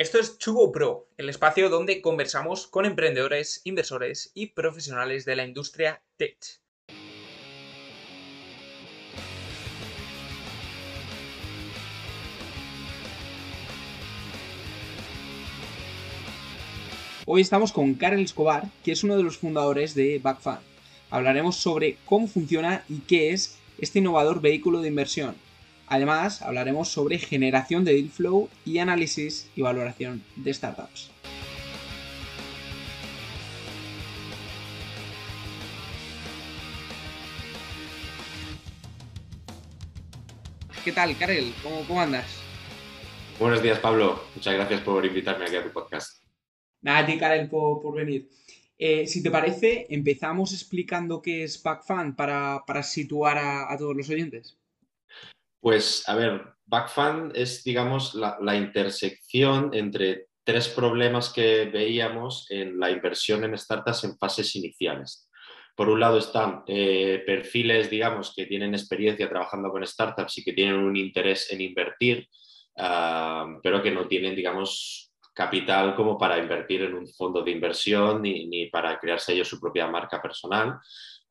Esto es Chugo Pro, el espacio donde conversamos con emprendedores, inversores y profesionales de la industria tech. Hoy estamos con Karel Escobar, que es uno de los fundadores de Backfund. Hablaremos sobre cómo funciona y qué es este innovador vehículo de inversión. Además, hablaremos sobre generación de deal flow y análisis y valoración de startups. ¿Qué tal, Karel? ¿Cómo, andas? Buenos días, Pablo. Muchas gracias por invitarme aquí a tu podcast. Nada, a ti, Karel, por, venir. Eh, si te parece, empezamos explicando qué es BackFund para, para situar a, todos los oyentes. Pues, a ver, BackFund es, digamos, la, intersección entre tres problemas que veíamos en la inversión en startups en fases iniciales. Por un lado están eh, perfiles, digamos, que tienen experiencia trabajando con startups y que tienen un interés en invertir, ah, pero que no tienen, digamos, capital como para invertir en un fondo de inversión ni, para crearse ellos su propia marca personal.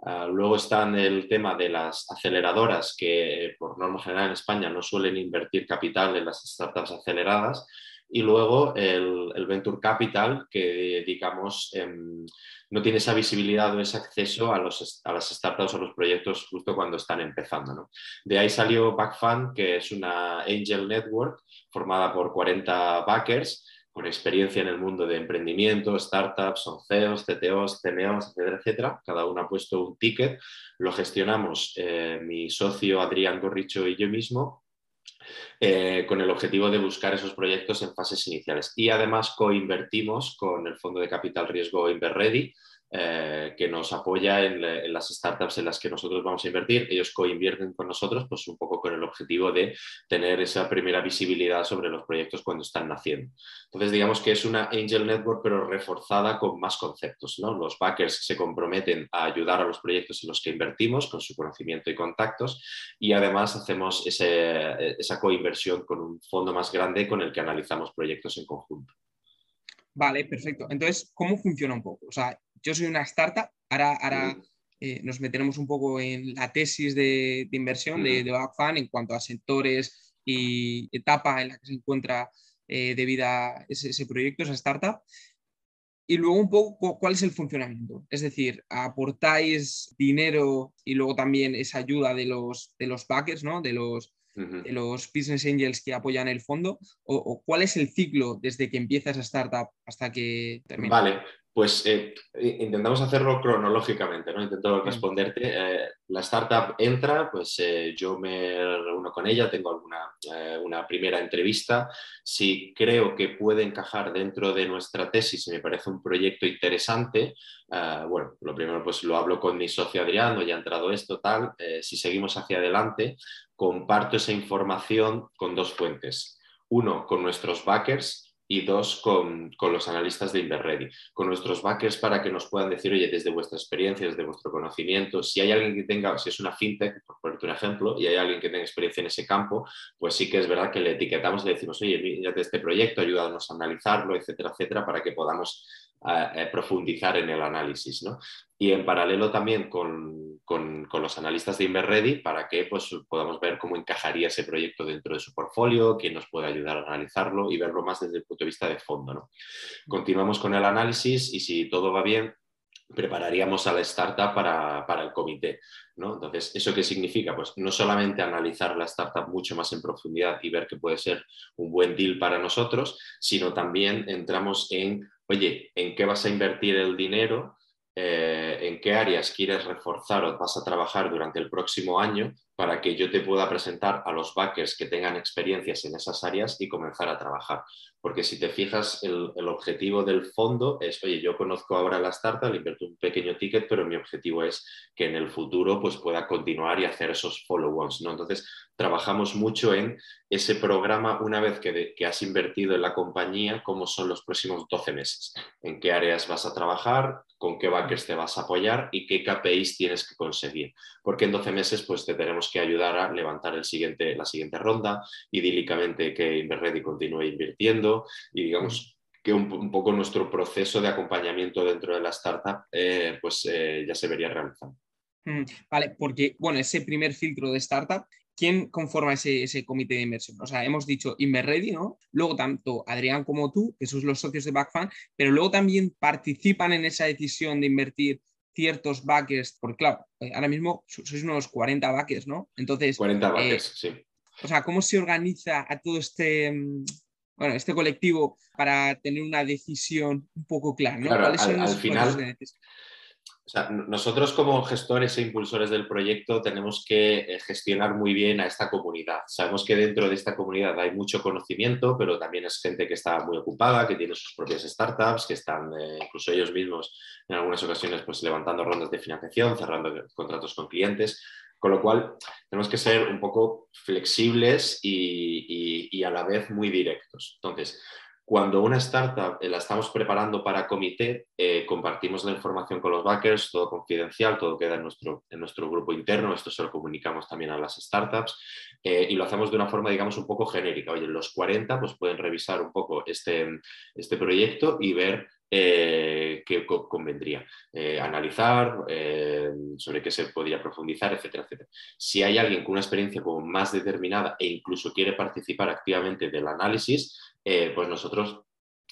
Ah, luego están el tema de las aceleradoras, que por norma general en España no suelen invertir capital en las startups aceleradas. Y luego el, Venture Capital, que digamos em, no tiene esa visibilidad o ese acceso a, los, a las startups o los proyectos justo cuando están empezando. De ahí salió BackFund, que es una angel network formada por 40 backers con experiencia en el mundo de emprendimiento, startups, son CEOs, CTOs, CMOs, etcétera, etcétera. Cada uno ha puesto un ticket, lo gestionamos eh, mi socio Adrián Gorricho y yo mismo. Eh, con el objetivo de buscar esos proyectos en fases iniciales. Y además coinvertimos con el fondo de capital riesgo InverReady, eh, que nos apoya en, las startups en las que nosotros vamos a invertir. Ellos co-invierten con nosotros, pues un poco con el objetivo de tener esa primera visibilidad sobre los proyectos cuando están naciendo. Entonces, digamos que es una Angel Network, pero reforzada con más conceptos. ¿no? Los backers se comprometen a ayudar a los proyectos en los que invertimos con su conocimiento y contactos y además hacemos esa co-inversión con un fondo más grande con el que analizamos proyectos en conjunto. Vale, perfecto. Entonces, ¿cómo funciona un poco? O sea, yo soy una startup, ahora, ahora eh, nos meteremos un poco en la tesis de, inversión de, de en cuanto a sectores y etapa en la que se encuentra eh, de vida ese, proyecto, esa startup. Y luego un poco cuál es el funcionamiento. Es decir, aportáis dinero y luego también esa ayuda de los, de los backers, ¿no? de, los, de los business angels que apoyan el fondo. O, o, cuál es el ciclo desde que empieza esa startup hasta que termina? Vale, pues eh, intentamos hacerlo cronológicamente, ¿no? Intento responderte. Eh, la startup entra, pues eh, yo me reúno con ella, tengo alguna una primera entrevista. Si creo que puede encajar dentro de nuestra tesis y me parece un proyecto interesante, bueno, lo primero pues lo hablo con mi socio Adrián, ya ha entrado esto, tal. si seguimos hacia adelante, comparto esa información con dos fuentes. Uno, con nuestros backers, y dos, con, los analistas de Inverready, con nuestros backers para que nos puedan decir, oye, desde vuestra experiencia, desde vuestro conocimiento, si hay alguien que tenga, si es una fintech, por ponerte un ejemplo, y hay alguien que tenga experiencia en ese campo, pues sí que es verdad que le etiquetamos y le decimos, oye, mírate este proyecto, ayúdanos a analizarlo, etcétera, etcétera, para que podamos profundizar en el análisis. ¿no? Y en paralelo también con, con, los analistas de Inverready para que pues, podamos ver cómo encajaría ese proyecto dentro de su portfolio, quién nos puede ayudar a analizarlo y verlo más desde el punto de vista de fondo. ¿no? Continuamos con el análisis y si todo va bien, prepararíamos a la startup para, para, el comité. ¿no? Entonces, ¿eso qué significa? Pues no solamente analizar la startup mucho más en profundidad y ver que puede ser un buen deal para nosotros, sino también entramos en oye, ¿en qué vas a invertir el dinero? Eh, ¿En qué áreas quieres reforzar o vas a trabajar durante el próximo año para que yo te pueda presentar a los backers que tengan experiencias en esas áreas y comenzar a trabajar? Porque si te fijas, el, objetivo del fondo es, oye, yo conozco ahora la startup, le invierto un pequeño ticket, pero mi objetivo es que en el futuro pues, pueda continuar y hacer esos follow-ons. ¿no? Entonces, trabajamos mucho en ese programa una vez que, has invertido en la compañía, cómo son los próximos 12 meses, en qué áreas vas a trabajar, con qué backers te vas a apoyar y qué KPIs tienes que conseguir. Porque en 12 meses pues, te tenemos que ayudar a levantar la siguiente ronda, idílicamente que Inverready continúe invirtiendo y digamos que un, poco nuestro proceso de acompañamiento dentro de la startup eh, pues, eh, ya se vería realizando. Mm, vale, porque bueno, ese primer filtro de startup ¿quién conforma ese, comité de inversión? O sea, hemos dicho Inverready, ¿no? Luego tanto Adrián como tú, que sois los socios de Backfan, pero luego también participan en esa decisión de invertir ciertos backers, porque claro, eh, ahora mismo sois unos 40 backers, ¿no? Entonces... 40 eh, backers, sí. O sea, ¿cómo se organiza a todo este, mm, bueno, este colectivo para tener una decisión un poco clara, ¿no? ¿Cuáles son al, final, nosotros como gestores e impulsores del proyecto tenemos que eh, gestionar muy bien a esta comunidad. Sabemos que dentro de esta comunidad hay mucho conocimiento, pero también es gente que está muy ocupada, que tiene sus propias startups, que están eh, incluso ellos mismos en algunas ocasiones pues, levantando rondas de financiación, cerrando contratos con clientes. Con lo cual, tenemos que ser un poco flexibles y, y a la vez muy directos. Entonces, cuando una startup eh, la estamos preparando para comité, eh, compartimos la información con los backers, todo confidencial, todo queda en nuestro, en nuestro grupo interno, esto se lo comunicamos también a las startups eh, y lo hacemos de una forma, digamos, un poco genérica. Oye, los 40 pues pueden revisar un poco este, este proyecto y ver qué convendría analizar, sobre qué se podría profundizar, etcétera, etcétera. Si hay alguien con una experiencia como más determinada e incluso quiere participar activamente del análisis, eh, pues nosotros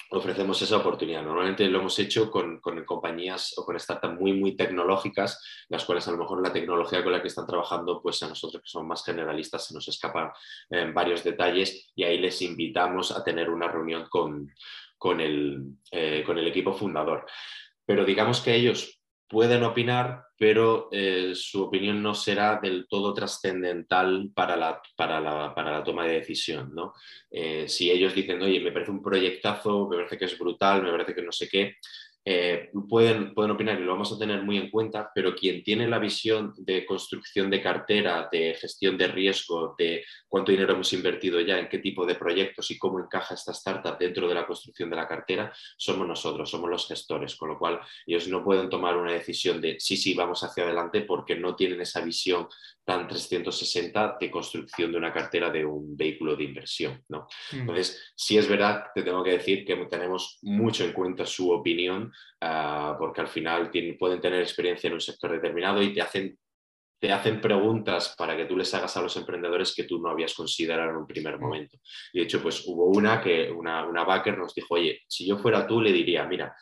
ofrecemos esa oportunidad. Normalmente lo hemos hecho con, compañías o con startups muy, muy tecnológicas, las cuales a lo mejor la tecnología con la que están trabajando, pues a nosotros que somos más generalistas se nos escapan eh, varios detalles y ahí les invitamos a tener una reunión con, con, el, eh, con el equipo fundador. Pero digamos que ellos pueden opinar, pero eh, su opinión no será del todo trascendental para la, para, la, toma de decisión. ¿no? Eh, si ellos dicen, oye, me parece un proyectazo, me parece que es brutal, me parece que no sé qué, eh, pueden, pueden opinar y lo vamos a tener muy en cuenta, pero quien tiene la visión de construcción de cartera, de gestión de riesgo, de cuánto dinero hemos invertido ya, en qué tipo de proyectos y cómo encaja esta startup dentro de la construcción de la cartera, somos nosotros, somos los gestores, con lo cual ellos no pueden tomar una decisión de sí, sí, vamos hacia adelante porque no tienen esa visión tan 360 de construcción de una cartera de un vehículo de inversión. ¿no? Mm. Entonces, sí es verdad, te tengo que decir que tenemos mucho en cuenta su opinión, ah, porque al final pueden tener experiencia en un sector determinado y te hacen, te hacen preguntas para que tú les hagas a los emprendedores que tú no habías considerado en un primer mm. momento. Y de hecho, pues hubo una que una, una backer nos dijo, oye, si yo fuera tú, le diría, mira,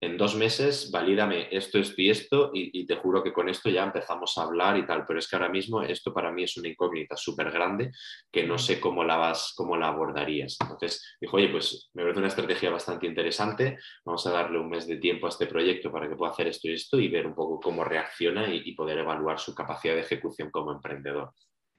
en dos meses valídame esto, esto y esto, y, te juro que con esto ya empezamos a hablar y tal, pero es que ahora mismo esto para mí es una incógnita súper grande que no sé cómo la vas, cómo la abordarías. Entonces dijo, oye, pues me parece una estrategia bastante interesante, vamos a darle un mes de tiempo a este proyecto para que pueda hacer esto y esto y ver un poco cómo reacciona y, y poder evaluar su capacidad de ejecución como emprendedor.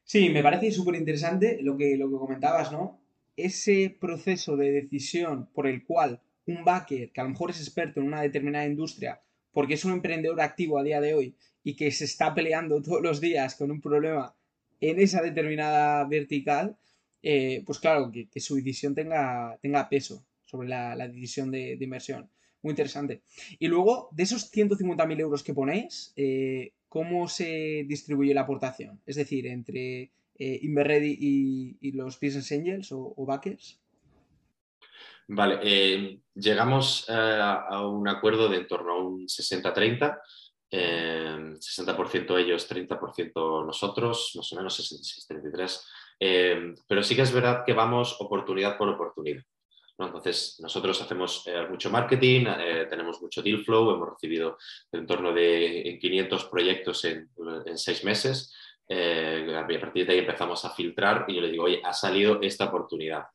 Sí, me parece súper interesante lo que, lo que comentabas, ¿no? Ese proceso de decisión por el cual un backer que a lo mejor es experto en una determinada industria porque es un emprendedor activo a día de hoy y que se está peleando todos los días con un problema en esa determinada vertical, eh, pues claro, que, su decisión tenga, tenga peso sobre la, decisión de, inversión. Muy interesante. Y luego, de esos 150.000 euros que ponéis, eh, ¿cómo se distribuye la aportación? Es decir, entre eh, Inverready y, los Business Angels o backers. Vale, eh, llegamos eh, a un acuerdo de en torno a un 60-30, 60% eh, ellos, 30% nosotros, más o menos 66-33. pero sí que es verdad que vamos oportunidad por oportunidad. Entonces, nosotros hacemos mucho marketing, tenemos mucho deal flow, hemos recibido en torno de 500 proyectos en, en seis meses. a partir de ahí empezamos a filtrar y yo le digo, oye, ha salido esta oportunidad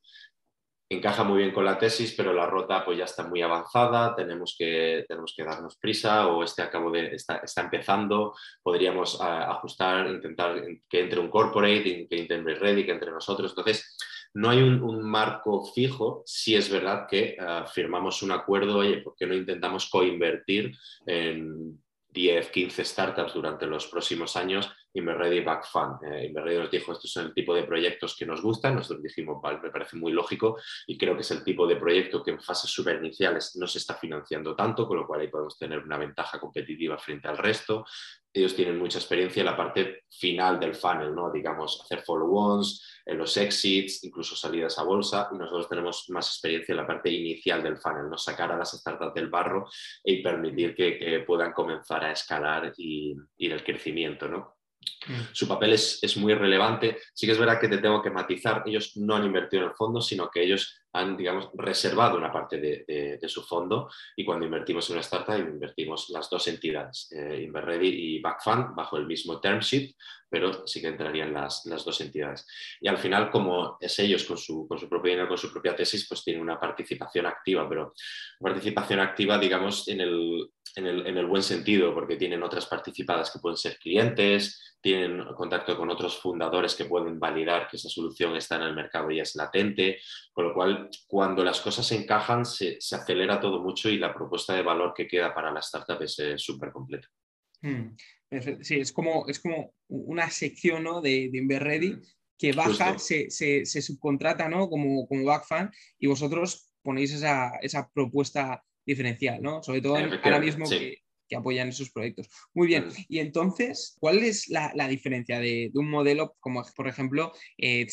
encaja muy bien con la tesis, pero la rota pues ya está muy avanzada, tenemos que, tenemos que darnos prisa o este acabo de, está, está empezando, podríamos ajustar, intentar que entre un corporate, que entre Ready, que entre nosotros. Entonces, no hay un, marco fijo, si es verdad que ah, firmamos un acuerdo, oye, ¿por qué no intentamos coinvertir en 10, 15 startups durante los próximos años Inverready Back Fund. Eh, Inverready nos dijo, estos son el tipo de proyectos que nos gustan, nosotros dijimos, vale, me parece muy lógico y creo que es el tipo de proyecto que en fases super iniciales no se está financiando tanto, con lo cual ahí podemos tener una ventaja competitiva frente al resto. Ellos tienen mucha experiencia en la parte final del funnel, ¿no? digamos, hacer follow-ons, en los exits, incluso salidas a bolsa, y nosotros tenemos más experiencia en la parte inicial del funnel, ¿no? sacar a las startups del barro y permitir que, puedan comenzar a escalar y ir el crecimiento. ¿no? Mm. Su papel es, es, muy relevante. Sí que es verdad que te tengo que matizar, ellos no han invertido en el fondo, sino que ellos han, digamos, reservado una parte de, su fondo y cuando invertimos en una startup invertimos las dos entidades, eh, Inverready y Backfund, bajo el mismo term sheet, pero sí que entrarían las, las, dos entidades. Y al final, como es ellos con su, con su propio dinero, con su propia tesis, pues tienen una participación activa, pero participación activa, digamos, en el, en el, en el buen sentido, porque tienen otras participadas que pueden ser clientes, tienen contacto con otros fundadores que pueden validar que esa solución está en el mercado y es latente, con lo cual cuando las cosas se encajan se, se acelera todo mucho y la propuesta de valor que queda para la startup es eh, súper completa. Sí, es como, es como una sección ¿no? de, de InverReady que baja, se, se, se, subcontrata ¿no? como, como backfan y vosotros ponéis esa, esa propuesta diferencial, ¿no? Sobre todo ahora mismo que, que, apoyan esos proyectos. Muy bien, y entonces, ¿cuál es la, la diferencia de, de, un modelo como, por ejemplo, eh,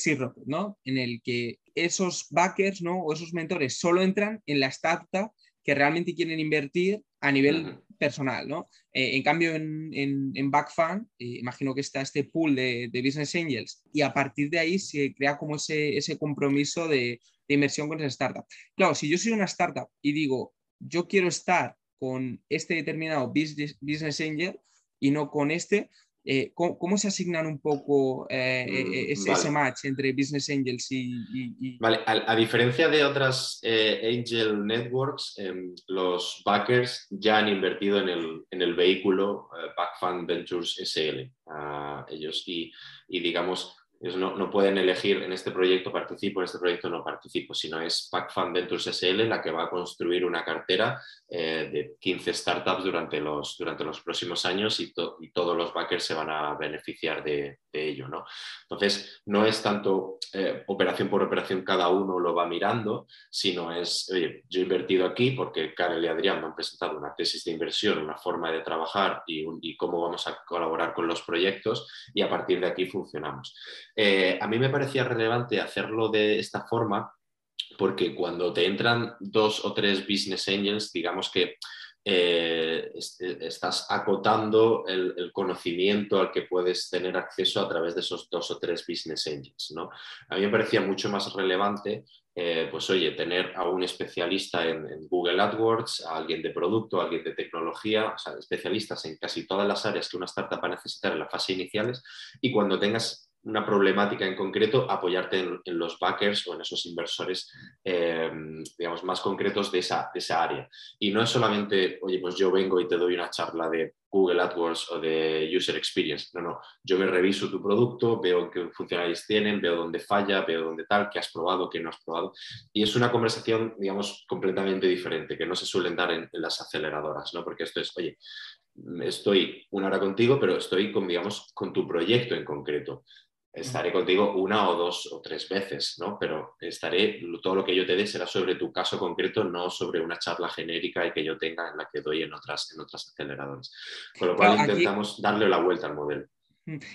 ¿no? En el que esos backers, ¿no? O esos mentores solo entran en la startup que realmente quieren invertir a nivel personal, ¿no? Eh, en cambio, en, en, eh, imagino que está este pool de, Business Angels y a partir de ahí se crea como ese, ese compromiso de, de, inversión con esa startup. Claro, si yo soy una startup y digo, yo quiero estar con este determinado business, business angel y no con este, eh, ¿cómo, se asignan un poco eh, eh, mm, ese, match entre Business Angels y... Vale, a, diferencia de otras Angel Networks, em, los backers ya han invertido en el, en el vehículo Backfund Ventures SL. Ah, ellos y, y, digamos, no, no, pueden elegir en este proyecto participo, en este proyecto no participo, sino es Backfund Ventures SL la que va a construir una cartera eh, de 15 startups durante los, durante los próximos años y, todos los backers se van a beneficiar de, ello. ¿no? Entonces, no es tanto eh, operación por operación, cada uno lo va mirando, sino es, yo he invertido aquí porque Karel y Adrián me han presentado una tesis de inversión, una forma de trabajar y cómo vamos a colaborar con los proyectos y a partir de aquí funcionamos. Eh, a mí me parecía relevante hacerlo de esta forma porque cuando te entran dos o tres business angels, digamos que eh, estás acotando el, conocimiento al que puedes tener acceso a través de esos dos o tres business angels. ¿no? A mí me parecía mucho más relevante, eh, pues oye, tener a un especialista en, Google AdWords, a alguien de producto, a alguien de tecnología, o sea, especialistas en casi todas las áreas que una startup va a necesitar en la fase iniciales y cuando tengas una problemática en concreto, apoyarte en, los backers o en esos inversores, eh, digamos, más concretos de esa, esa área. Y no es solamente, oye, pues yo vengo y te doy una charla de Google AdWords o de User Experience. No, no, yo me reviso tu producto, veo qué funcionalidades tienen, veo dónde falla, veo dónde tal, qué has probado, qué no has probado. Y es una conversación, digamos, completamente diferente, que no se suelen dar en, en las aceleradoras, ¿no? Porque esto es, oye, estoy una hora contigo, pero estoy con, digamos, con tu proyecto en concreto estaré contigo una o dos o tres veces, ¿no? Pero estaré, todo lo que yo te dé será sobre tu caso concreto, no sobre una charla genérica y que yo tenga en la que doy en otras, en otras aceleradoras. Con lo cual intentamos darle la vuelta al modelo.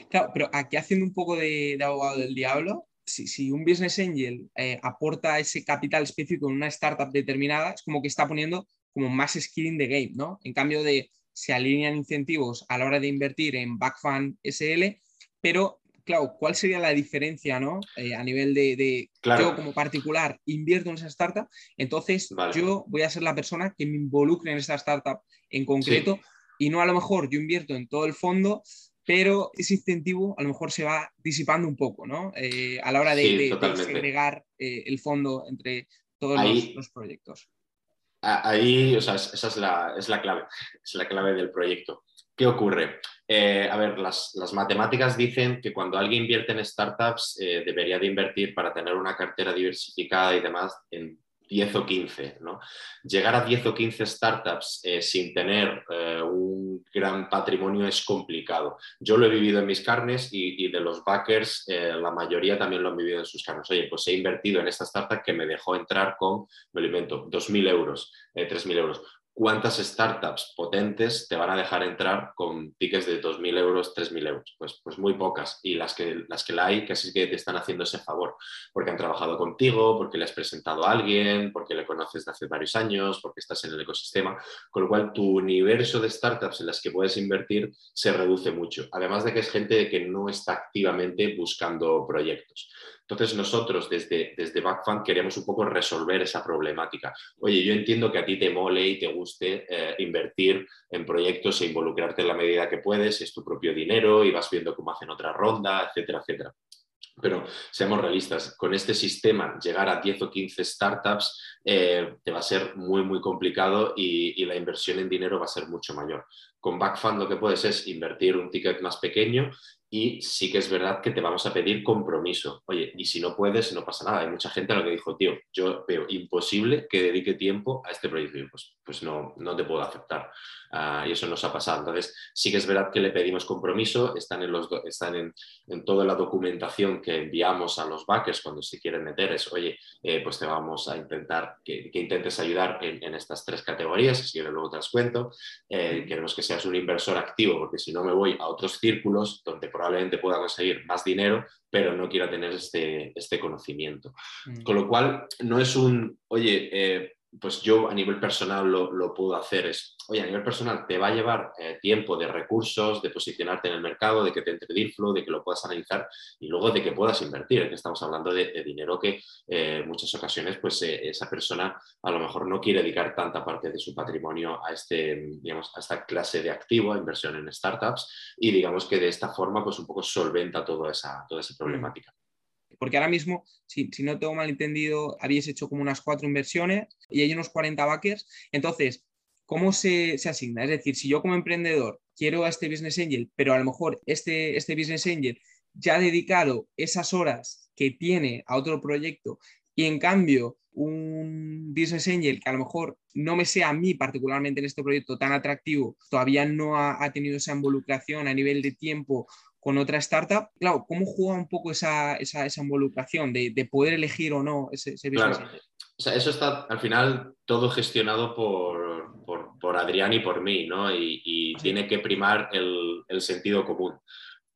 Claro, pero aquí haciendo un poco de, abogado del diablo, si, un business angel eh, aporta ese capital específico en una startup determinada, es como que está poniendo como más skin in the game, ¿no? En cambio de se alinean incentivos a la hora de invertir en Backfund SL, pero claro, ¿cuál sería la diferencia ¿no? Eh, a nivel de, yo como particular invierto en esa startup? Entonces yo voy a ser la persona que me involucre en esa startup en concreto y no a lo mejor yo invierto en todo el fondo, pero ese incentivo a lo mejor se va disipando un poco ¿no? Eh, a la hora de, segregar eh, el fondo entre todos los, proyectos. Ahí, o sea, esa es la, es la clave, es la clave del proyecto. ¿Qué ocurre? Eh, a ver, las, matemáticas dicen que cuando alguien invierte en startups eh, debería de invertir para tener una cartera diversificada y demás en 10 o 15. ¿no? Llegar a 10 o 15 startups eh, sin tener un gran patrimonio es complicado. Yo lo he vivido en mis carnes y, de los backers, la mayoría también lo han vivido en sus carnes. Oye, pues he invertido en esta startup que me dejó entrar con, me lo invento, 2.000 euros, 3.000 euros cuántas startups potentes te van a dejar entrar con tickets de 2.000 euros, 3.000 euros. Pues, pues muy pocas. Y las que, las que la hay casi que te están haciendo ese favor, porque han trabajado contigo, porque le has presentado a alguien, porque le conoces de hace varios años, porque estás en el ecosistema. Con lo cual, tu universo de startups en las que puedes invertir se reduce mucho. Además de que es gente que no está activamente buscando proyectos. Entonces nosotros desde, desde Backfund queremos un poco resolver esa problemática. Oye, yo entiendo que a ti te mole y te guste eh, invertir en proyectos e involucrarte en la medida que puedes, es tu propio dinero y vas viendo cómo hacen otra ronda, etcétera, etcétera. Pero seamos realistas, con este sistema llegar a 10 o 15 startups eh, te va a ser muy, muy complicado y, y, la inversión en dinero va a ser mucho mayor. Con Backfund lo que puedes es invertir un ticket más pequeño y sí que es verdad que te vamos a pedir compromiso. Oye, y si no puedes, no pasa nada. Hay mucha gente a lo que dijo, tío, yo veo imposible que dedique tiempo a este proyecto. pues, pues no, no te puedo aceptar. Ah, y eso nos ha pasado. Entonces, sí que es verdad que le pedimos compromiso, están en, los, están en, en toda la documentación que enviamos a los backers cuando se quieren meter. Oye, eh, pues te vamos a intentar que, que intentes ayudar en, en, estas tres categorías, si quieres luego te las cuento. Eh, queremos que seas un inversor activo, porque si no me voy a otros círculos donde probablemente pueda conseguir más dinero, pero no quiero tener este, este conocimiento. Mm. Con lo cual, no es un, oye, eh, pues yo a nivel personal lo, lo, puedo hacer. Es, oye, a nivel personal te va a llevar eh, tiempo de recursos, de posicionarte en el mercado, de que te entre deal flow, de que lo puedas analizar y luego de que puedas invertir. Que estamos hablando de, de dinero que eh, en muchas ocasiones pues eh, esa persona a lo mejor no quiere dedicar tanta parte de su patrimonio a, este, digamos, a esta clase de activo, a inversión en startups y digamos que de esta forma pues un poco solventa toda esa, toda esa mm. Porque ahora mismo, si, no tengo mal entendido, habéis hecho como unas cuatro inversiones y hay unos 40 backers. Entonces, ¿cómo se, asigna? Es decir, si yo como emprendedor quiero a este Business Angel, pero a lo mejor este, este Business Angel ya ha dedicado esas horas que tiene a otro proyecto y en cambio un Business Angel que a lo mejor no me sea a mí particularmente en este proyecto tan atractivo, todavía no ha tenido esa involucración a nivel de tiempo con otra startup. Claro, ¿cómo juega un poco esa, esa, esa involucración de, de, poder elegir o no ese, ese business? Claro. O sea, eso está al final todo gestionado por, por, por Adrián y por mí, ¿no? Y, tiene que primar el, el, sentido común.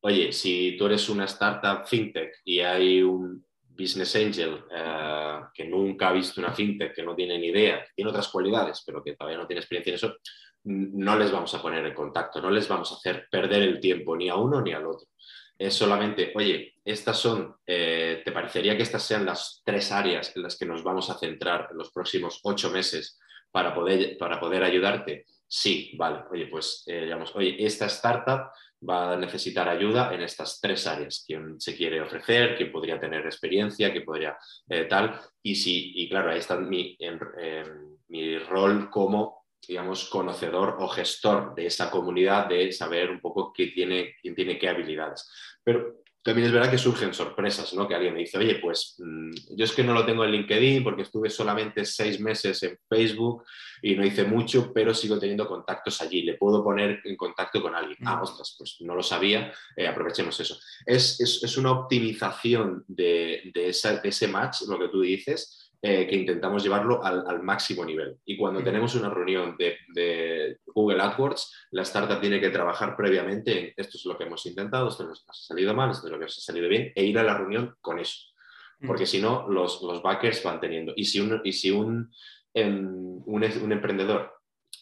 Oye, si tú eres una startup fintech y hay un business angel uh, que nunca ha visto una fintech, que no tiene ni idea, que tiene otras cualidades, pero que todavía no tiene experiencia en eso, no les vamos a poner en contacto, no les vamos a hacer perder el tiempo ni a uno ni al otro. Es solamente, oye, estas son, eh, ¿te parecería que estas sean las tres áreas en las que nos vamos a centrar en los próximos ocho meses para poder, para poder ayudarte? Sí, vale, oye, pues eh, digamos, oye, esta startup va a necesitar ayuda en estas tres áreas. ¿Quién se quiere ofrecer? ¿Quién podría tener experiencia? ¿Quién podría eh, tal? Y sí, y claro, ahí está mi, en, mi rol como digamos, conocedor o gestor de esa comunidad, de saber un poco qué tiene, quién tiene qué habilidades. Pero también es verdad que surgen sorpresas, ¿no? Que alguien me dice, oye, pues mmm, yo es que no lo tengo en LinkedIn porque estuve solamente seis meses en Facebook y no hice mucho, pero sigo teniendo contactos allí. Le puedo poner en contacto con alguien. Mm. Ah, ostras, pues no lo sabía, eh, aprovechemos eso. Es, es, es, una optimización de, de, esa, de ese match, lo que tú dices, eh, que intentamos llevarlo al, al, máximo nivel. Y cuando tenemos una reunión de, de, Google AdWords, la startup tiene que trabajar previamente en esto es lo que hemos intentado, esto nos ha salido mal, esto es lo que nos ha salido bien, e ir a la reunión con eso. Porque si no, los, los backers van teniendo. Y si un, y si un, un, un emprendedor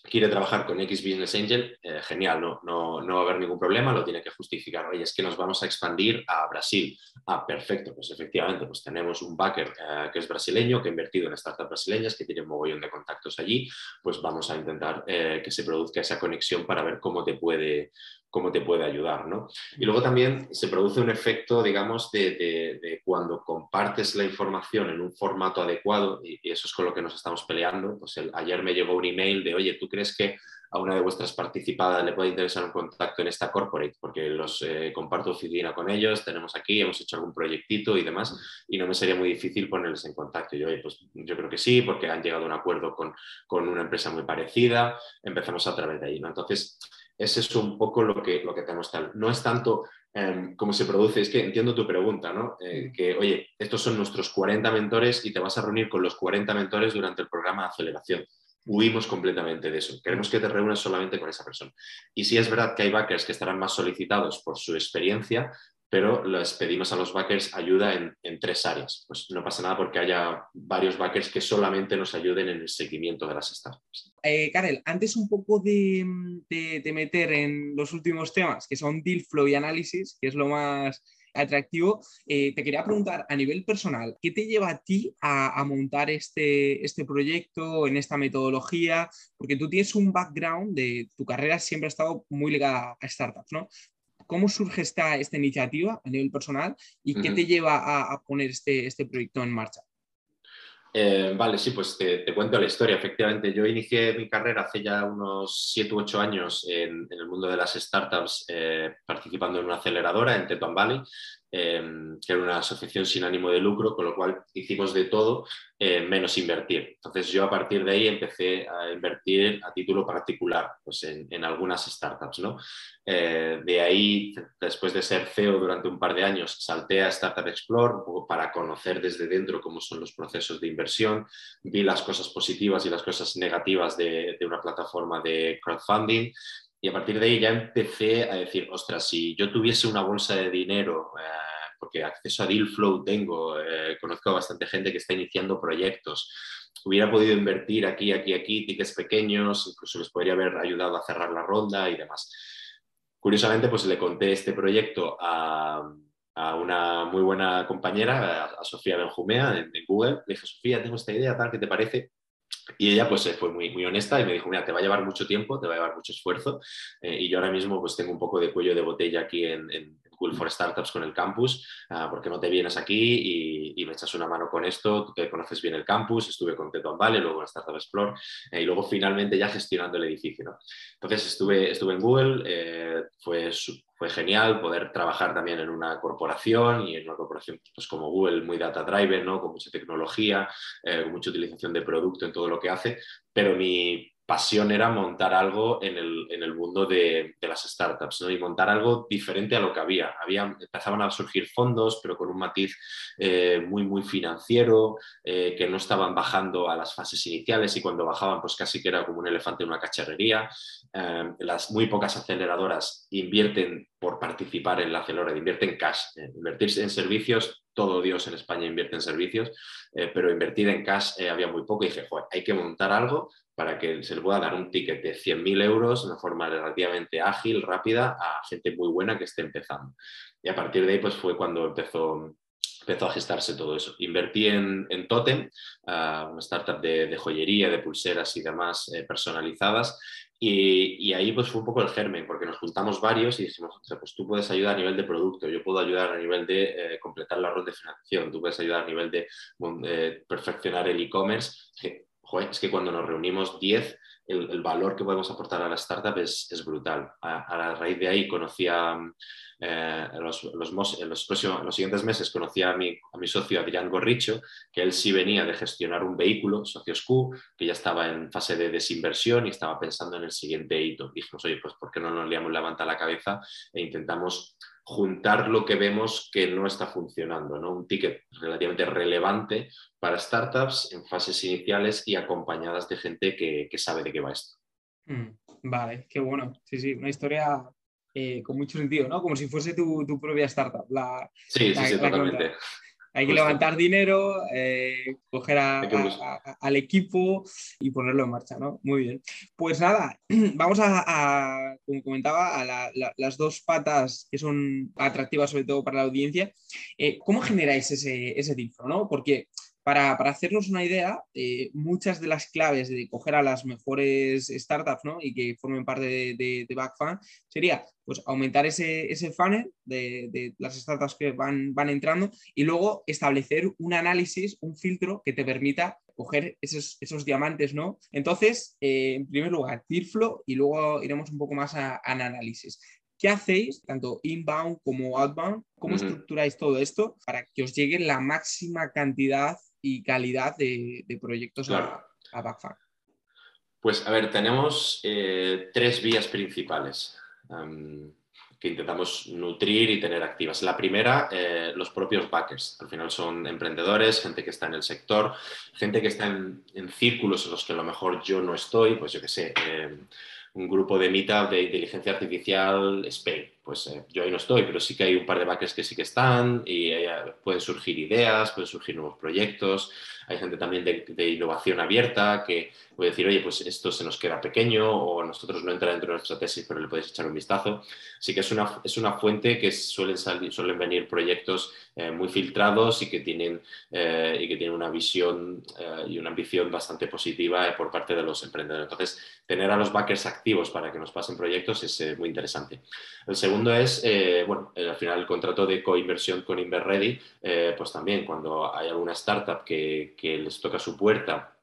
quiere trabajar con X Business Angel, eh, genial, no, no, no, va a haber ningún problema, lo tiene que justificar. Oye, es que nos vamos a expandir a Brasil. Ah, perfecto, pues efectivamente, pues tenemos un backer eh, que es brasileño, que ha invertido en startups brasileñas, que tiene un mogollón de contactos allí, pues vamos a intentar eh, que se produzca esa conexión para ver cómo te puede, cómo te puede ayudar, ¿no? Y luego también se produce un efecto, digamos, de, cuando compartes la información en un formato adecuado, y, eso es con lo que nos estamos peleando, pues ayer me llegó un email de, oye, ¿tú crees que a una de vuestras participadas le puede interesar un contacto en esta corporate, porque los eh, comparto oficina con ellos, tenemos aquí, hemos hecho algún proyectito y demás, y no me sería muy difícil ponerles en contacto. yo, pues yo creo que sí, porque han llegado a un acuerdo con, con una empresa muy parecida, empezamos a través de ahí. ¿no? Entonces, ese es un poco lo que, lo que tenemos tal. No es tanto em, cómo se produce, es que entiendo tu pregunta, ¿no? Eh, que, oye, estos son nuestros 40 mentores y te vas a reunir con los 40 mentores durante el programa de aceleración. Huimos completamente de eso. Queremos que te reúnas solamente con esa persona. Y si es verdad que hay backers que estarán más solicitados por su experiencia, pero les pedimos a los backers ayuda en, tres áreas. Pues no pasa nada porque haya varios backers que solamente nos ayuden en el seguimiento de las startups. Eh, Karel, antes un poco de, meter en los últimos temas, que son deal flow y análisis, que es lo más atractivo, eh, te quería preguntar a nivel personal, ¿qué te lleva a ti a, montar este, este proyecto en esta metodología? Porque tú tienes un background de tu carrera siempre ha estado muy ligada a startups, ¿no? ¿Cómo surge esta, esta iniciativa a nivel personal y qué te lleva a, poner este, este proyecto en marcha? Eh, vale, sí, pues te, cuento la historia. Efectivamente, yo inicié mi carrera hace ya unos 7 u 8 años en, el mundo de las startups, eh, participando en una aceleradora en Tetuan Valley. Em, que era una asociación sin ánimo de lucro, con lo cual hicimos de todo eh, menos invertir. Entonces yo a partir de ahí empecé a invertir a título particular pues en, algunas startups. ¿no? Eh, de ahí, después de ser CEO durante un par de años, salté a Startup Explore para conocer desde dentro cómo son los procesos de inversión, vi las cosas positivas y las cosas negativas de, de una plataforma de crowdfunding y a partir de ahí ya empecé a decir, ostras, si yo tuviese una bolsa de dinero, eh, porque acceso a deal flow tengo, eh, conozco a bastante gente que está iniciando proyectos, hubiera podido invertir aquí, aquí, aquí, tickets pequeños, incluso les podría haber ayudado a cerrar la ronda y demás. Curiosamente, pues le conté este proyecto a, a una muy buena compañera, a, Sofía Benjumea en, Google. Le dije, Sofía, tengo esta idea, tal, ¿qué te parece? Y ella pues fue muy, muy honesta y me dijo, mira, te va a llevar mucho tiempo, te va a llevar mucho esfuerzo eh, y yo ahora mismo pues tengo un poco de cuello de botella aquí en, en Cool for Startups con el campus, uh, porque no te vienes aquí y, me echas una mano con esto, tú te conoces bien el campus, estuve con Teton Valley, luego en Startup Explore eh, y luego finalmente ya gestionando el edificio. ¿no? Entonces estuve, estuve en Google, eh, fue fue genial poder trabajar también en una corporación y en una corporación pues, como Google, muy data driven, ¿no? con mucha tecnología, eh, con mucha utilización de producto en todo lo que hace, pero mi pasión era montar algo en el, mundo de, las startups ¿no? y montar algo diferente a lo que había. había. Empezaban a surgir fondos, pero con un matiz eh, muy, muy financiero, eh, que no estaban bajando a las fases iniciales y cuando bajaban, pues casi que era como un elefante en una cacharrería. Eh, las muy pocas aceleradoras invierten por participar en la aceleradora, invierten cash. invertir en servicios, todo Dios en España invierte en servicios, pero invertir en cash había muy poco y dije, Joder, hay que montar algo para que se le pueda dar un ticket de 100.000 euros de una forma relativamente ágil, rápida, a gente muy buena que esté empezando. Y a partir de ahí pues fue cuando empezó, empezó a gestarse todo eso. Invertí en, en Totem, uh, una startup de, joyería, de pulseras y demás eh, personalizadas, y, ahí pues fue un poco el germen, porque nos juntamos varios y dijimos, pues tú puedes ayudar a nivel de producto, yo puedo ayudar a nivel de eh, completar la ronda de financiación, tú puedes ayudar a nivel de eh, perfeccionar el e-commerce es que cuando nos reunimos 10, el, valor que podemos aportar a la startup es, brutal. A, raíz de ahí conocí a, eh, los, en los, próximos, los siguientes meses conocí a mi, a mi socio Adrián Gorricho, que él sí venía de gestionar un vehículo, Socios Q, que ya estaba en fase de desinversión y estaba pensando en el siguiente hito. Dijimos, oye, pues ¿por qué no nos liamos la manta a la cabeza e intentamos juntar lo que vemos que no está funcionando, ¿no? Un ticket relativamente relevante para startups en fases iniciales y acompañadas de gente que, sabe de qué va esto. Mm, vale, qué bueno. Sí, sí, una historia eh, con mucho sentido, ¿no? Como si fuese tu, propia startup. La, sí, sí, sí, totalmente. Hay que levantar dinero, eh, coger al equipo y ponerlo en marcha, ¿no? Muy bien. Pues nada, vamos a, como comentaba, a las dos patas que son atractivas sobre todo para la audiencia. Eh, ¿Cómo generáis ese, ese ¿no? Porque para, hacernos una idea, eh, muchas de las claves de coger a las mejores startups ¿no? y que formen parte de, de, de BackFan sería pues, aumentar ese, ese funnel de, las startups que van, van entrando y luego establecer un análisis, un filtro que te permita coger esos, esos diamantes, ¿no? Entonces, eh, en primer lugar, deal flow y luego iremos un poco más al análisis. ¿Qué hacéis, tanto inbound como outbound? ¿Cómo estructuráis todo esto para que os llegue la máxima cantidad y calidad de, proyectos a, a Pues a ver, tenemos eh, tres vías principales que intentamos nutrir y tener activas. La primera, eh, los propios backers. Al final son emprendedores, gente que está en el sector, gente que está en, círculos en los que a lo mejor yo no estoy, pues yo qué sé. Eh, un grupo de meetup de inteligencia artificial Spain. Pues eh, yo ahí no estoy, pero sí que hay un par de backers que sí que están y pueden surgir ideas, pueden surgir nuevos proyectos. Hay gente también de, innovación abierta que puede decir, oye, pues esto se nos queda pequeño o nosotros no entra dentro de nuestra tesis, pero le podéis echar un vistazo. Así que es una, es una fuente que suelen, salir, suelen venir proyectos eh, muy filtrados y que tienen, eh, y que tienen una visión eh, y una ambición bastante positiva por parte de los emprendedores. Entonces, tener a los backers activos para que nos pasen proyectos es muy interesante. El segundo es, bueno, al final el contrato de coinversión con InverReady, pues también cuando hay alguna startup que, les toca su puerta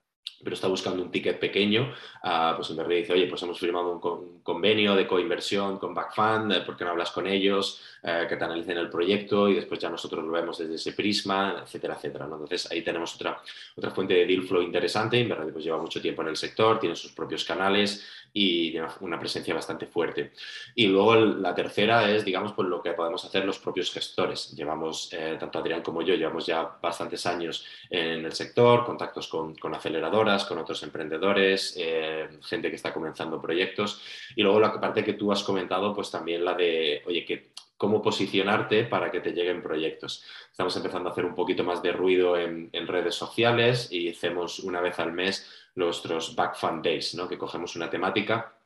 pero está buscando un ticket pequeño, uh, pues en dice, oye, pues hemos firmado un, convenio de coinversión con Backfund, eh, ¿por qué no hablas con ellos? Eh, que te analicen el proyecto y después ya nosotros lo vemos desde ese prisma, etcétera, etcétera. Entonces ahí tenemos otra, otra fuente de deal flow interesante, en verdad pues lleva mucho tiempo en el sector, tiene sus propios canales y una presencia bastante fuerte. Y luego la tercera es, digamos, pues lo que podemos hacer los propios gestores. Llevamos, eh, tanto Adrián como yo, llevamos ya bastantes años en el sector, contactos con, con aceleradoras, con otros emprendedores, eh, gente que está comenzando proyectos. Y luego la parte que tú has comentado, pues también la de, oye, que cómo posicionarte para que te lleguen proyectos. Estamos empezando a hacer un poquito más de ruido en redes sociales y hacemos una vez al mes nuestros Back Fund Days, ¿no? que cogemos una temática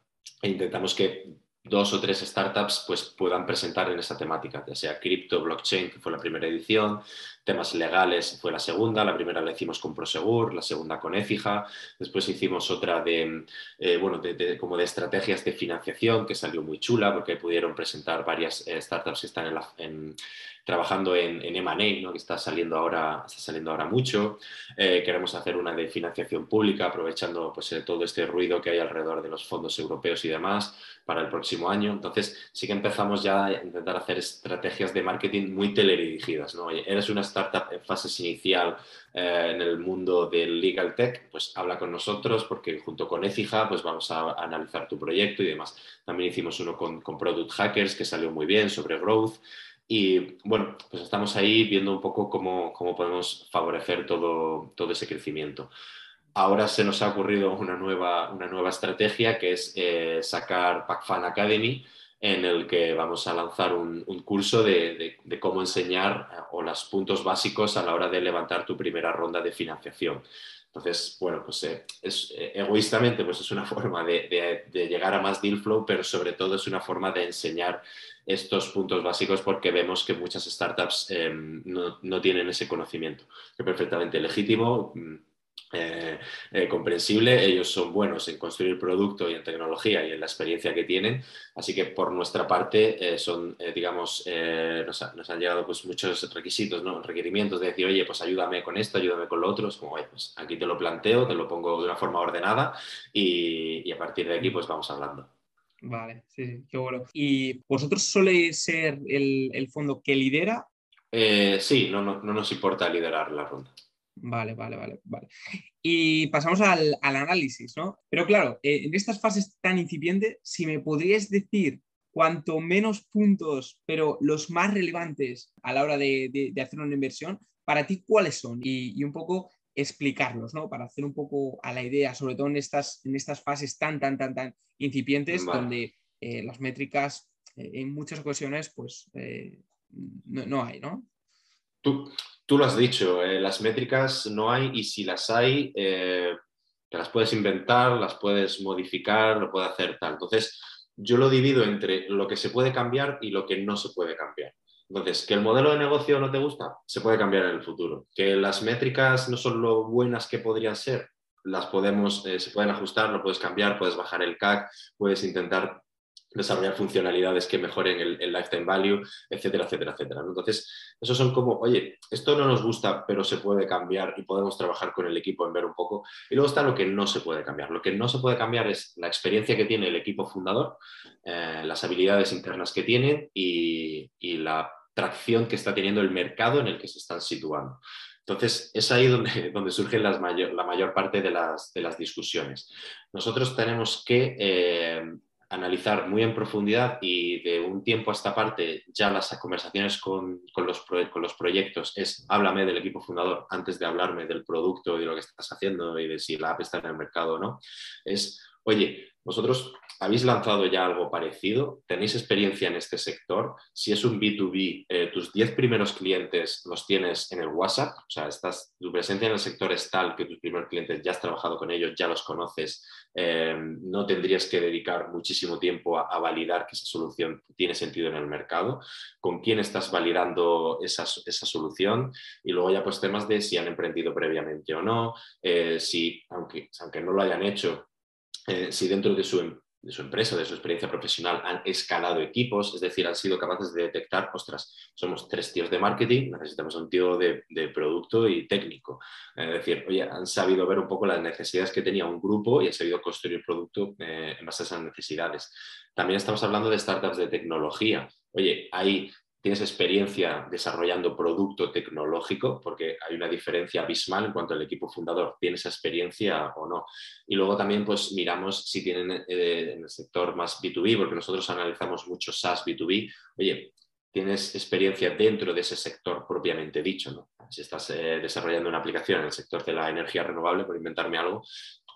e intentamos que dos o tres startups pues, puedan presentar en esa temática, ya sea cripto, blockchain, que fue la primera edición, temas legales fue la segunda, la primera la hicimos con Prosegur, la segunda con Efija, después hicimos otra de, eh, bueno, como de estrategias de financiación que salió muy chula porque pudieron presentar varias eh, startups que están en, la, trabajando en, en ¿no? que está saliendo ahora, está saliendo ahora mucho. Eh, queremos hacer una de financiación pública, aprovechando pues, todo este ruido que hay alrededor de los fondos europeos y demás para el próximo año. Entonces, sí que empezamos ya a intentar hacer estrategias de marketing muy teledirigidas. ¿no? eres una startup en fases inicial eh, en el mundo del legal tech, pues habla con nosotros porque junto con Ecija pues vamos a, analizar tu proyecto y demás. También hicimos uno con, Product Hackers que salió muy bien sobre growth. Y bueno, pues estamos ahí viendo un poco cómo, cómo podemos favorecer todo, todo ese crecimiento. Ahora se nos ha ocurrido una nueva, una nueva estrategia que es eh, sacar PackFan Academy, en el que vamos a lanzar un, curso de, cómo enseñar eh, o los puntos básicos a la hora de levantar tu primera ronda de financiación. Entonces, bueno, pues eh, es, egoístamente pues es una forma de, llegar a más deal flow, pero sobre todo es una forma de enseñar estos puntos básicos porque vemos que muchas startups em, no, tienen ese conocimiento, que es perfectamente legítimo, mm, eh, eh, comprensible, ellos son buenos en construir producto y en tecnología y en la experiencia que tienen, así que por nuestra parte eh, son, digamos, nos, han llegado pues muchos requisitos, ¿no? requerimientos de decir, oye, pues ayúdame con esto, ayúdame con lo otro, es como, oye, pues aquí te lo planteo, te lo pongo de una forma ordenada y, y a partir de aquí pues vamos hablando. Vale, sí, qué bueno. ¿Y vosotros soléis ser el, fondo que lidera? Sí, no, no, nos importa liderar la ronda. Vale, vale, vale, vale. Y pasamos al, análisis, ¿no? Pero claro, eh, en estas fases tan incipientes, si me podrías decir cuanto menos puntos, pero los más relevantes a la hora de, hacer una inversión, para ti, ¿cuáles son? Y, y, un poco explicarlos, ¿no? Para hacer un poco a la idea, sobre todo en estas, en estas fases tan, tan, tan, tan incipientes, donde eh, las métricas eh, en muchas ocasiones, pues, eh, no, hay, ¿no? Tú, tú lo has dicho, las métricas no hay y si las hay, te las puedes inventar, las puedes modificar, lo puede hacer tal. Entonces, yo lo divido entre lo que se puede cambiar y lo que no se puede cambiar. Entonces, que el modelo de negocio no te gusta, se puede cambiar en el futuro. Que las métricas no son lo buenas que podrían ser, las podemos, eh, se pueden ajustar, lo puedes cambiar, puedes bajar el CAC, puedes intentar desarrollar funcionalidades que mejoren el, lifetime value, etcétera, etcétera, etcétera. Entonces, esos son como, oye, esto no nos gusta, pero se puede cambiar y podemos trabajar con el equipo en ver un poco. Y luego está lo que no se puede cambiar. Lo que no se puede cambiar es la experiencia que tiene el equipo fundador, eh, las habilidades internas que tienen y, la tracción que está teniendo el mercado en el que se están situando. Entonces, es ahí donde, donde surge la mayor parte de las, de las discusiones. Nosotros tenemos que eh, analizar muy en profundidad y de un tiempo a esta parte ya las conversaciones con, los, con los proyectos es háblame del equipo fundador antes de hablarme del producto y de lo que estás haciendo y de si la app está en el mercado o no. Es, oye, vosotros habéis lanzado ya algo parecido, tenéis experiencia en este sector. Si es un B2B, eh, tus 10 primeros clientes los tienes en el WhatsApp, o sea, estás, tu presencia en el sector es tal que tus primeros clientes ya has trabajado con ellos, ya los conoces, eh, no tendrías que dedicar muchísimo tiempo a, validar que esa solución tiene sentido en el mercado, con quién estás validando esa, solución y luego ya pues temas de si han emprendido previamente o no, eh, si aunque, aunque no lo hayan hecho, eh, si dentro de su, em, de su empresa, de su experiencia profesional, han escalado equipos, es decir, han sido capaces de detectar, ostras, somos tres tíos de marketing, necesitamos un tío de, producto y técnico. Es decir, oye, han sabido ver un poco las necesidades que tenía un grupo y han sabido construir producto eh, en base a esas necesidades. También estamos hablando de startups de tecnología. Oye, hay tienes experiencia desarrollando producto tecnológico, porque hay una diferencia abismal en cuanto al equipo fundador tiene esa experiencia o no. Y luego también pues miramos si tienen eh, en el sector más B2B, porque nosotros analizamos mucho SaaS B2B. Oye, tienes experiencia dentro de ese sector propiamente dicho, ¿no? Si estás eh, desarrollando una aplicación en el sector de la energía renovable, por inventarme algo,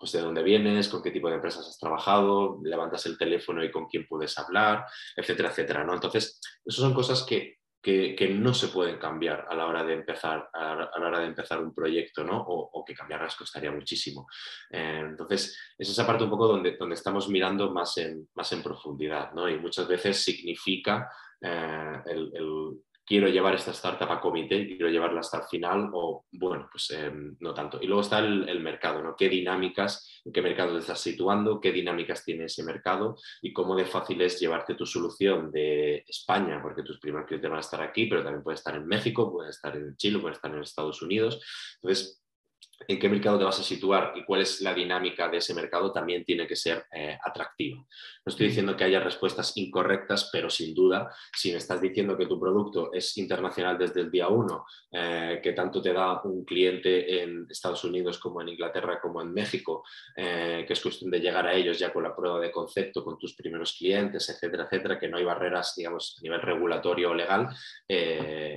pues de dónde vienes, con qué tipo de empresas has trabajado, levantas el teléfono y con quién puedes hablar, etcétera, etcétera. ¿no? Entonces, esas son cosas que, no se pueden cambiar a la hora de empezar, a la, hora de empezar un proyecto, ¿no? O, que cambiarlas costaría muchísimo. Eh, entonces, es esa parte un poco donde, donde estamos mirando más en, más en profundidad, ¿no? Y muchas veces significa eh, el, quiero llevar esta startup a comité, quiero llevarla hasta el final o, bueno, pues em, no tanto. Y luego está el, mercado, ¿no? ¿Qué dinámicas, en qué mercado te estás situando, qué dinámicas tiene ese mercado y cómo de fácil es llevarte tu solución de España, porque tus primeros clientes van a estar aquí, pero también puede estar en México, puede estar en Chile, puede estar en Estados Unidos. Entonces, en qué mercado te vas a situar y cuál es la dinámica de ese mercado también tiene que ser eh, atractivo. No estoy diciendo que haya respuestas incorrectas, pero sin duda, si me estás diciendo que tu producto es internacional desde el día uno, eh, que tanto te da un cliente en Estados Unidos como en Inglaterra como en México, eh, que es cuestión de llegar a ellos ya con la prueba de concepto, con tus primeros clientes, etcétera, etcétera, que no hay barreras, digamos, a nivel regulatorio o legal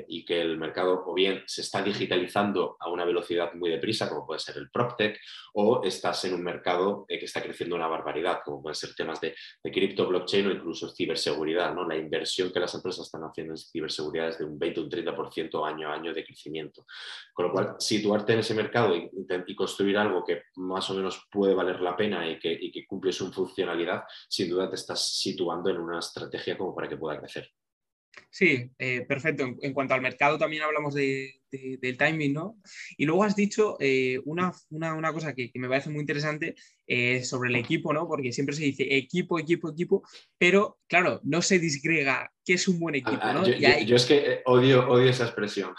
y que el mercado o bien se está digitalizando a una velocidad muy deprisa, como puede ser el PropTech, o estás en un mercado eh, que está creciendo una barbaridad, como pueden ser temas de, cripto, blockchain o incluso ciberseguridad. ¿no? La inversión que las empresas están haciendo en ciberseguridad es de un 20 o un 30% año a año de crecimiento. Con lo cual, situarte en ese mercado y, y, construir algo que más o menos puede valer la pena y que, y que cumple su funcionalidad, sin duda te estás situando en una estrategia como para que pueda crecer. Sí, eh, perfecto. En, cuanto al mercado también hablamos de, del timing, ¿no? Y luego has dicho eh, una, cosa que, me parece muy interesante eh, sobre el equipo, ¿no? Porque siempre se dice equipo, equipo, equipo, pero claro, no se disgrega qué es un buen ah, equipo, ¿no? Yo, yo, es que odio, odio esa expresión.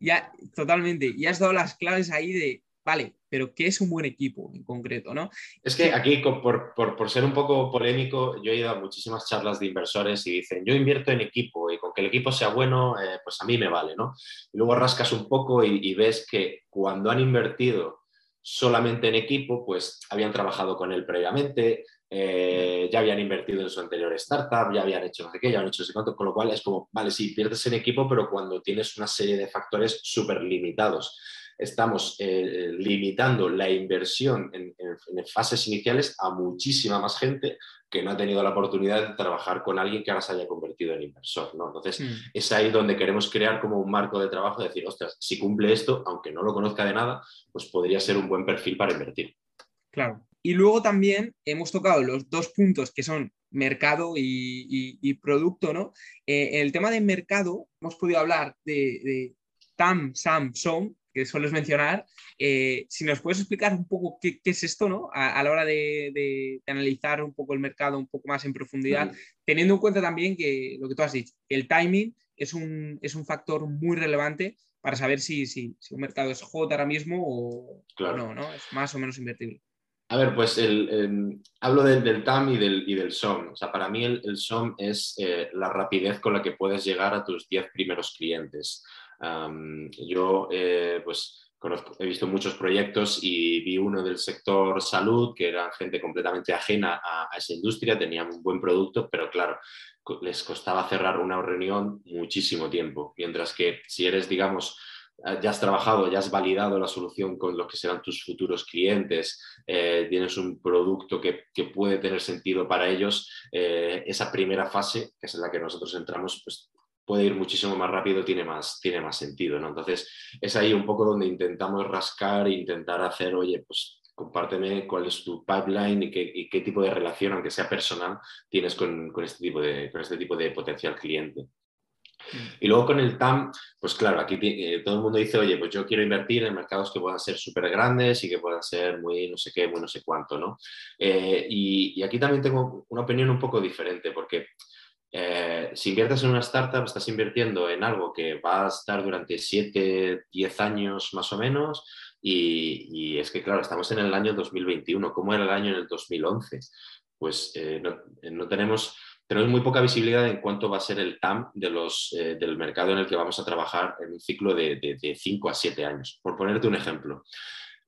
Ya, totalmente. Y has dado las claves ahí de Vale, pero ¿qué es un buen equipo en concreto? ¿no? Es que aquí, por, por, ser un poco polémico, yo he ido a muchísimas charlas de inversores y dicen, yo invierto en equipo y con que el equipo sea bueno, eh, pues a mí me vale, ¿no? Y luego rascas un poco y, ves que cuando han invertido solamente en equipo, pues habían trabajado con él previamente, eh, ya habían invertido en su anterior startup, ya habían hecho no sé qué, ya habían hecho no sé cuánto, con lo cual es como, vale, sí, pierdes en equipo, pero cuando tienes una serie de factores súper limitados estamos eh, limitando la inversión en, fases iniciales a muchísima más gente que no ha tenido la oportunidad de trabajar con alguien que ahora se haya convertido en inversor. ¿no? Entonces, mm. es ahí donde queremos crear como un marco de trabajo, de decir, ostras, si cumple esto, aunque no lo conozca de nada, pues podría ser un buen perfil para invertir. Claro. Y luego también hemos tocado los dos puntos que son mercado y, producto, ¿no? Eh, el tema de mercado, hemos podido hablar de, TAM, SAM, SOM, que sueles mencionar. Eh, si nos puedes explicar un poco qué, es esto, ¿no? A, la hora de, analizar un poco el mercado un poco más en profundidad, teniendo en cuenta también que lo que tú has dicho, el timing es un, es un factor muy relevante para saber si, si, un mercado es hot ahora mismo o, no, ¿no? Es más o menos invertible. A ver, pues hablo del, TAM y del, y del, SOM. O sea, para mí el, SOM es eh, la rapidez con la que puedes llegar a tus 10 primeros clientes. Yo, eh, pues, he visto muchos proyectos y vi uno del sector salud, que era gente completamente ajena a, esa industria, tenían un buen producto, pero claro, les costaba cerrar una reunión muchísimo tiempo. Mientras que si eres, digamos, eh, ya has trabajado, ya has validado la solución con lo que serán tus futuros clientes, eh, tienes un producto que, puede tener sentido para ellos, esa primera fase, que es en la que nosotros entramos, pues puede ir muchísimo más rápido, tiene más, tiene más sentido. ¿no? Entonces, es ahí un poco donde intentamos rascar e intentar hacer, oye, pues compárteme cuál es tu pipeline y qué, tipo de relación, aunque sea personal, tienes con, este, tipo de, con este tipo de potencial cliente. Y luego con el TAM, pues claro, aquí eh, todo el mundo dice, oye, pues yo quiero invertir en mercados que puedan ser súper grandes y que puedan ser muy no sé qué, muy no sé cuánto, ¿no? Eh, y, aquí también tengo una opinión un poco diferente, porque eh, si inviertes en una startup, estás invirtiendo en algo que va a estar durante 7, 10 años más o menos, y, es que, claro, estamos en el año 2021. ¿Cómo era el año en el 2011? Pues no tenemos tenemos muy poca visibilidad en cuánto va a ser el TAM de eh, del mercado en el que vamos a trabajar en un ciclo de 5 a 7 años. Por ponerte un ejemplo,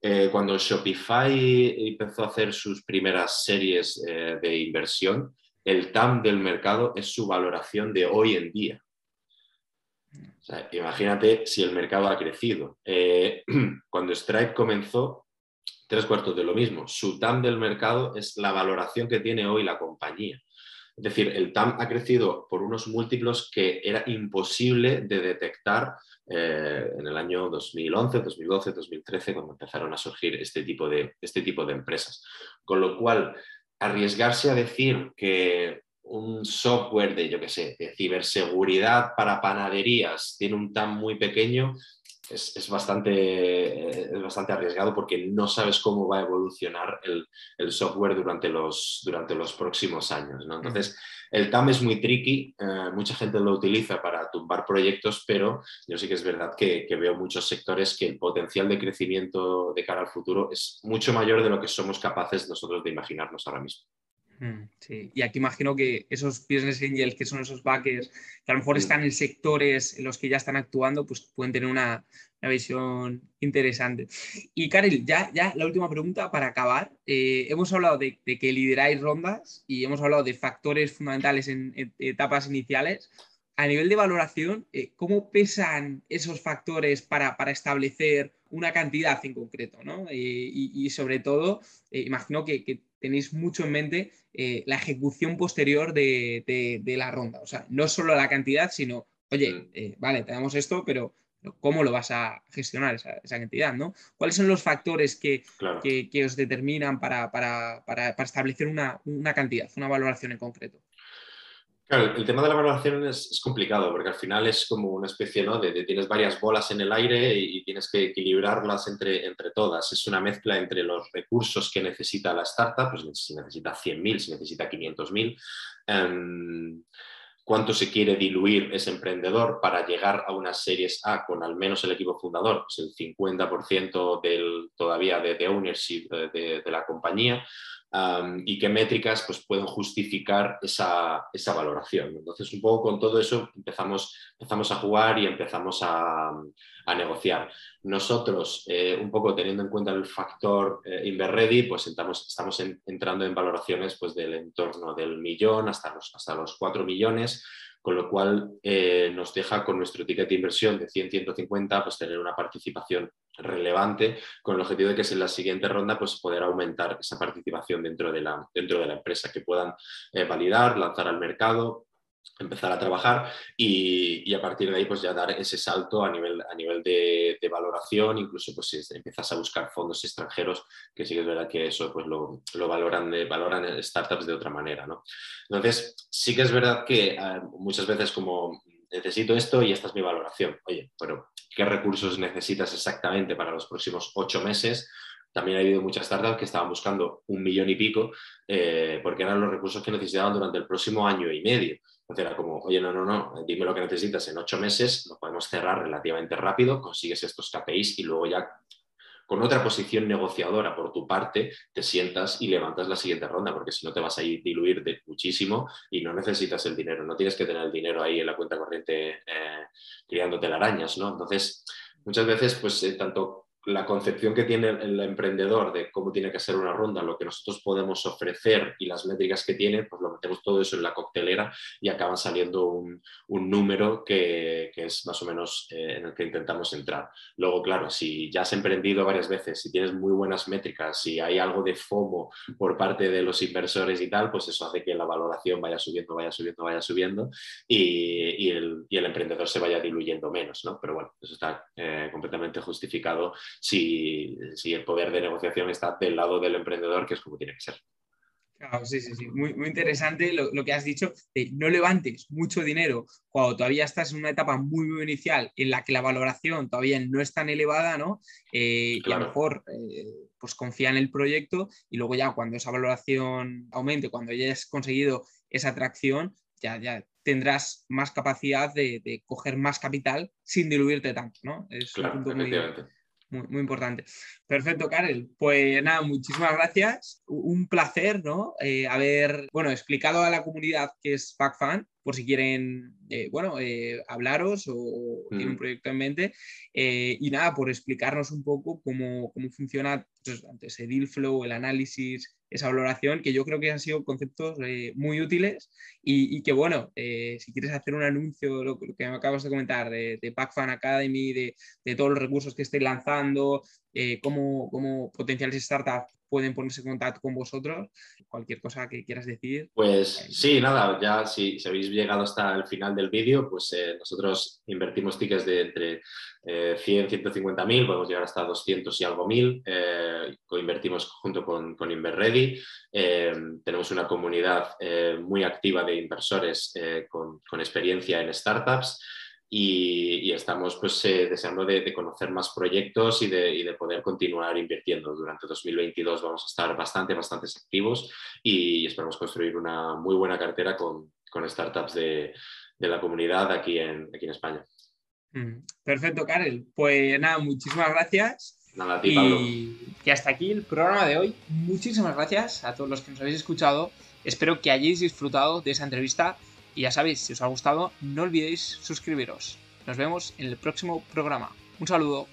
eh, cuando Shopify empezó a hacer sus primeras series eh, de inversión, el TAM del mercado es su valoración de hoy en día. imagínate si el mercado ha crecido. cuando Stripe comenzó, tres cuartos de lo mismo. Su TAM del mercado es la valoración que tiene hoy la compañía. Es decir, el TAM ha crecido por unos múltiplos que era imposible de detectar eh, en el año 2011, 2012, 2013, cuando empezaron a surgir este tipo, de, este tipo de empresas. Con lo cual, arriesgarse a decir que un software de, yo qué sé, de ciberseguridad para panaderías tiene un TAM muy pequeño, es, bastante, es bastante arriesgado porque no sabes cómo va a evolucionar el, software durante los, durante los próximos años. Entonces, el TAM es muy tricky, eh, mucha gente lo utiliza para tumbar proyectos, pero yo sí que es verdad que, que, veo muchos sectores que el potencial de crecimiento de cara al futuro es mucho mayor de lo que somos capaces nosotros de imaginarnos ahora mismo. Mm, sí, y aquí imagino que esos business angels, que son esos backers, que a lo mejor están en sectores en los que ya están actuando, pues pueden tener una, visión interesante. Y Karel, ya, ya la última pregunta para acabar. Eh, hemos hablado de, que lideráis rondas y hemos hablado de factores fundamentales en, etapas iniciales. A nivel de valoración, eh, ¿cómo pesan esos factores para, establecer una cantidad en concreto? ¿no? Eh, y, sobre todo, imagino que, que tenéis mucho en mente eh, la ejecución posterior de, la ronda. O sea, no solo la cantidad, sino, oye, mm. eh, vale, tenemos esto, pero ¿cómo lo vas a gestionar esa, cantidad? ¿no? ¿Cuáles son los factores que, que, os determinan para, establecer una, una cantidad, una valoración en concreto? Claro, el tema de la valoración es, complicado porque al final es como una especie ¿no? de, tienes varias bolas en el aire y, tienes que equilibrarlas entre, entre todas. Es una mezcla entre los recursos que necesita la startup, pues si necesita 100.000, si necesita 500.000, em, cuánto se quiere diluir ese emprendedor para llegar a unas series A con al menos el equipo fundador, pues el 50% del, todavía de, de ownership de, de la compañía y qué métricas pues, pueden justificar esa, valoración. Entonces, un poco con todo eso empezamos, empezamos a jugar y empezamos a, negociar. Nosotros, eh, un poco teniendo en cuenta el factor eh, Inverready, pues estamos, estamos entrando en valoraciones pues, del entorno del millón hasta los, hasta los 4 millones con lo cual eh, nos deja con nuestro ticket de inversión de 100-150 pues tener una participación relevante con el objetivo de que en la siguiente ronda pues poder aumentar esa participación dentro de la, dentro de la empresa, que puedan eh, validar, lanzar al mercado empezar a trabajar y, a partir de ahí pues ya dar ese salto a nivel, a nivel de, valoración, incluso pues si empiezas a buscar fondos extranjeros, que sí que es verdad que eso pues lo, valoran, de, valoran startups de otra manera. ¿no? Entonces sí que es verdad que eh, muchas veces como necesito esto y esta es mi valoración. Oye, pero ¿qué recursos necesitas exactamente para los próximos ocho meses? También ha habido muchas startups que estaban buscando un millón y pico eh, porque eran los recursos que necesitaban durante el próximo año y medio. Entonces era como, oye, no, no, no, dime lo que necesitas en ocho meses, lo podemos cerrar relativamente rápido, consigues estos KPIs y luego ya con otra posición negociadora por tu parte, te sientas y levantas la siguiente ronda, porque si no te vas a ir diluir de muchísimo y no necesitas el dinero, no tienes que tener el dinero ahí en la cuenta corriente eh, criándote arañas, ¿no? Entonces, muchas veces, pues eh, tanto la concepción que tiene el emprendedor de cómo tiene que ser una ronda, lo que nosotros podemos ofrecer y las métricas que tiene, pues lo metemos todo eso en la coctelera y acaba saliendo un, número que, es más o menos eh, en el que intentamos entrar. Luego, claro, si ya has emprendido varias veces, si tienes muy buenas métricas, si hay algo de FOMO por parte de los inversores y tal, pues eso hace que la valoración vaya subiendo, vaya subiendo, vaya subiendo y, el, emprendedor se vaya diluyendo menos, ¿no? Pero bueno, eso está eh, completamente justificado si, el poder de negociación está del lado del emprendedor, que es como tiene que ser. Claro, sí, sí, sí. Muy, muy interesante lo, que has dicho. no levantes mucho dinero cuando todavía estás en una etapa muy, muy inicial en la que la valoración todavía no es tan elevada, ¿no? Eh, y a lo mejor eh, pues confía en el proyecto y luego ya cuando esa valoración aumente, cuando ya hayas conseguido esa atracción, ya, ya tendrás más capacidad de, coger más capital sin diluirte tanto, ¿no? Es un punto muy, importante. Perfecto, Karel. Pues nada, muchísimas gracias. Un placer, ¿no? Eh, haber, bueno, explicado a la comunidad que es FacFan, por si quieren, eh, bueno, eh, hablaros o, tienen un mm. proyecto en mente. y nada, por explicarnos un poco cómo, cómo funciona pues, ese deal flow, el análisis, esa valoración, que yo creo que han sido conceptos muy útiles y, que, bueno, si quieres hacer un anuncio, lo, que me acabas de comentar, de, de Academy, de, todos los recursos que estáis lanzando, eh, cómo, cómo, potenciales startups pueden ponerse en contacto con vosotros. Cualquier cosa que quieras decir. Pues sí, nada, ya si, habéis llegado hasta el final del vídeo, pues eh, nosotros invertimos tickets de entre 100, eh, 150 mil, podemos llegar hasta 200 y algo mil. invertimos junto con, con InverReady. tenemos una comunidad muy activa de inversores con, con experiencia en startups y, estamos pues, eh, deseando de, conocer más proyectos y de, poder continuar invirtiendo. Durante 2022 vamos a estar bastante, bastante activos y esperamos construir una muy buena cartera con, startups de, la comunidad aquí en, aquí en España. Mm, perfecto, Karel. Pues nada, muchísimas gracias. Nada, a ti, Pablo. Y hasta aquí el programa de hoy. Muchísimas gracias a todos los que nos habéis escuchado. Espero que hayáis disfrutado de esa entrevista y ya sabéis, si os ha gustado, no olvidéis suscribiros. Nos vemos en el próximo programa. Un saludo.